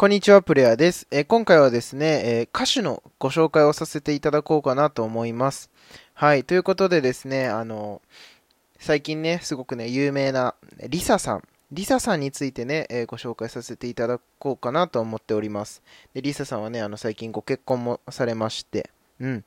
こんにちは、プレイヤーです。えー今回はですね、えー歌手のご紹介をさせていただこうかなと思います。はい、ということでですね、あの、最近ね、すごくね、有名なリサさん、リサさんについてね、えーご紹介させていただこうかなと思っております。で、リサさんはね、あの、最近ご結婚もされまして、うん。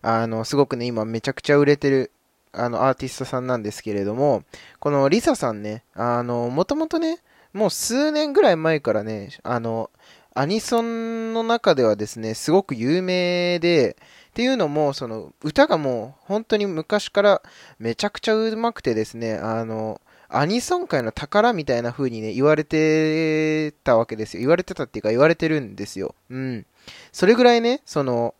あの、すごくね、今めちゃくちゃ売れてる、あの、アーティストさんなんですけれども、このリサさんね、あの、もともとね、もう数年ぐらい前からね、あの、アニソンの中ではですね、すごく有名で、っていうのも、その、歌がもう本当に昔からめちゃくちゃうまくてですね、あの、アニソン界の宝みたいな風にね、言われてたわけですよ。言われてたっていうか言われてるんですよ。うん。それぐらいね、その、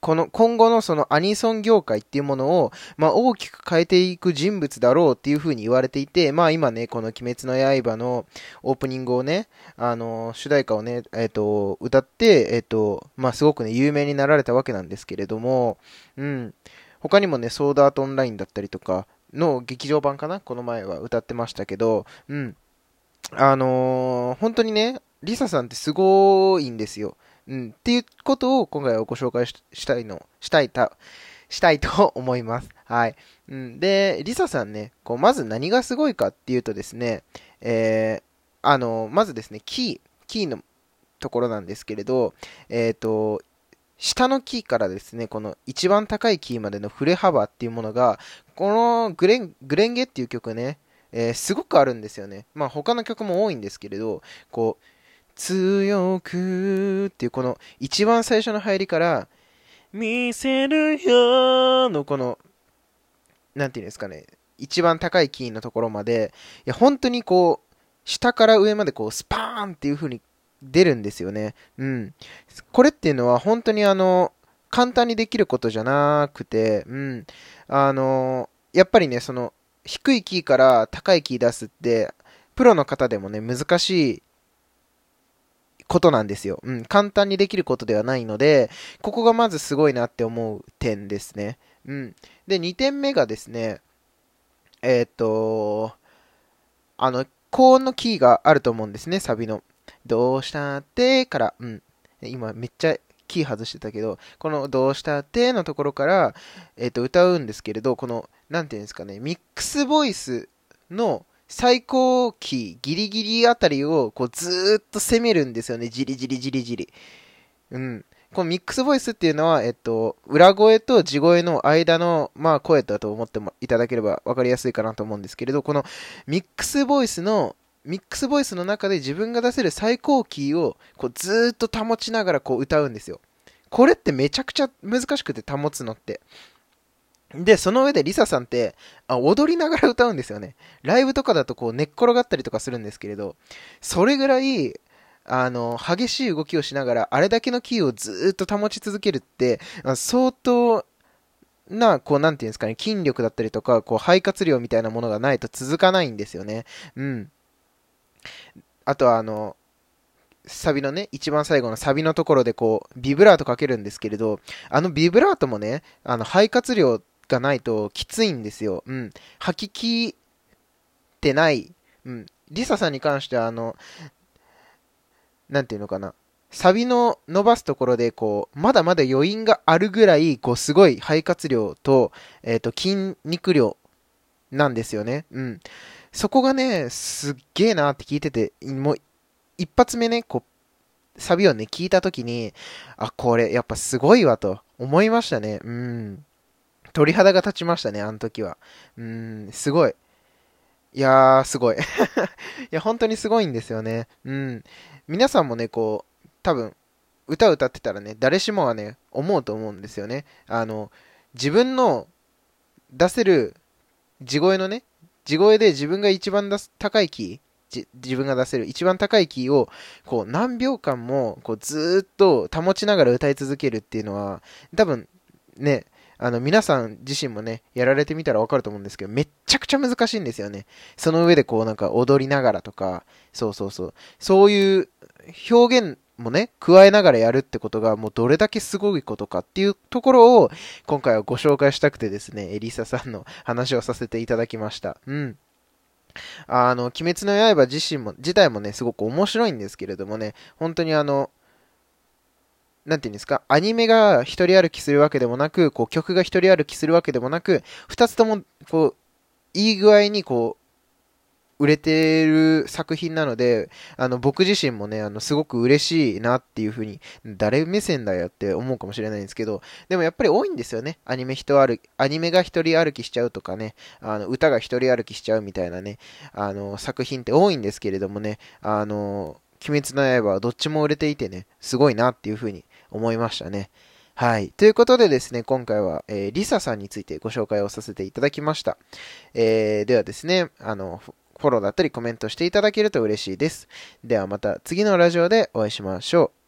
この、今後のそのアニソン業界っていうものを、まあ大きく変えていく人物だろうっていう風に言われていて、まあ今ね、この鬼滅の刃のオープニングをね、あの、主題歌をね、えっ、と、歌って、えっ、と、まあすごくね、有名になられたわけなんですけれども、うん。他にもね、ソードアートオンラインだったりとかの劇場版かなこの前は歌ってましたけど、うん。あのー本当にね、リサさんってすごいんですよ。うん。っていうことを今回はご紹介したいの、したいた、したいと思います。はい。うん。で、リサさんね、こう、まず何がすごいかっていうとですね、えー、あの、まずですね、キー、キーのところなんですけれど、えっ、と、下のキーからですね、この一番高いキーまでの振れ幅っていうものが、このグレン、グレンゲっていう曲ね、えーすごくあるんですよね。まあ他の曲も多いんですけれど、こう、強くっていうこの一番最初の入りから、見せるよのこの、なんていうんですかね、一番高いキーのところまで、いや本当にこう、下から上までこうスパーンっていう風に出るんですよね。うん。これっていうのは本当にあの、簡単にできることじゃなくて、うん。あの、やっぱりね、その、低いキーから高いキー出すって、プロの方でもね、難しいことなんですよ。うん。簡単にできることではないので、ここがまずすごいなって思う点ですね。うん。で、2点目がですね、えーっと、あの、高音のキーがあると思うんですね、サビの。どうしたってから、うん。今めっちゃキー外してたけど、このどうしたってのところから、えっ、と、歌うんですけれど、この、なんていうんですかね、ミックスボイスの最高キー、ギリギリあたりを、こう、ずーっと攻めるんですよね、じりじりじりじり。うん。このミックスボイスっていうのは、えっと、裏声と地声の間の、まあ、声だと思ってもいただければ分かりやすいかなと思うんですけれど、このミックスボイスの、ミックスボイスの中で自分が出せる最高キーをこうずーっと保ちながらこう歌うんですよ。これってめちゃくちゃ難しくて保つのって。で、その上でリサさんってあ踊りながら歌うんですよね。ライブとかだとこう寝っ転がったりとかするんですけれど、それぐらいあの激しい動きをしながらあれだけのキーをずっと保ち続けるって相当な、こう、なんていうんですかね、筋力だったりとか、こう、肺活量みたいなものがないと続かないんですよね。うん。あとは、あの、サビのね、一番最後のサビのところでこう、ビブラートかけるんですけれど、あのビブラートもね、あの、肺活量がないときついんですよ。うん。吐ききってない。うん。リサさんに関しては、あの、なんていうのかな。サビの伸ばすところで、こう、まだまだ余韻があるぐらい、こう、すごい肺活量と、えっ、と、筋肉量なんですよね。うん。そこがね、すっげえなって聞いてて、もう、一発目ね、こう、サビをね、聞いたときに、あ、これ、やっぱすごいわと思いましたね。うん。鳥肌が立ちましたね、あの時は。うん、すごい。いやー、すごい。いや、本当にすごいんですよね。うん。皆さんもね、こう、多分、歌歌ってたらね、誰しもはね、思うと思うんですよね。あの、自分の出せる地声のね、地声で自分が一番出す高いキー、自分が出せる一番高いキーをこう何秒間もこうずっと保ちながら歌い続けるっていうのは多分ねあの皆さん自身もねやられてみたら分かると思うんですけどめっちゃくちゃ難しいんですよね。その上でこうなんか踊りながらとか。そうそうそう。そういう表現もね加えながらやるってことがもうどれだけすごいことかっていうところを今回はご紹介したくてですねエリサさんの話をさせていただきました。うん。あの、鬼滅の刃自身も、自体もね、すごく面白いんですけれどもね、本当にあの、なんていうんですか、アニメが一人歩きするわけでもなく、こう曲が一人歩きするわけでもなく、二つとも、こう、いい具合にこう、売れてる作品なので、あの、僕自身もね、あの、すごく嬉しいなっていうふうに、誰目線だよって思うかもしれないんですけど、でもやっぱり多いんですよね。アニメ人歩き、アニメが一人歩きしちゃうとかね、あの、歌が一人歩きしちゃうみたいなね、あの、作品って多いんですけれどもね、あの、鬼滅の刃はどっちも売れていてね、すごいなっていうふうに思いましたね。はい。ということでですね、今回は、えー、リサさんについてご紹介をさせていただきました。えー、ではですね、あの、フォローだったりコメントしていただけると嬉しいです。ではまた次のラジオでお会いしましょう。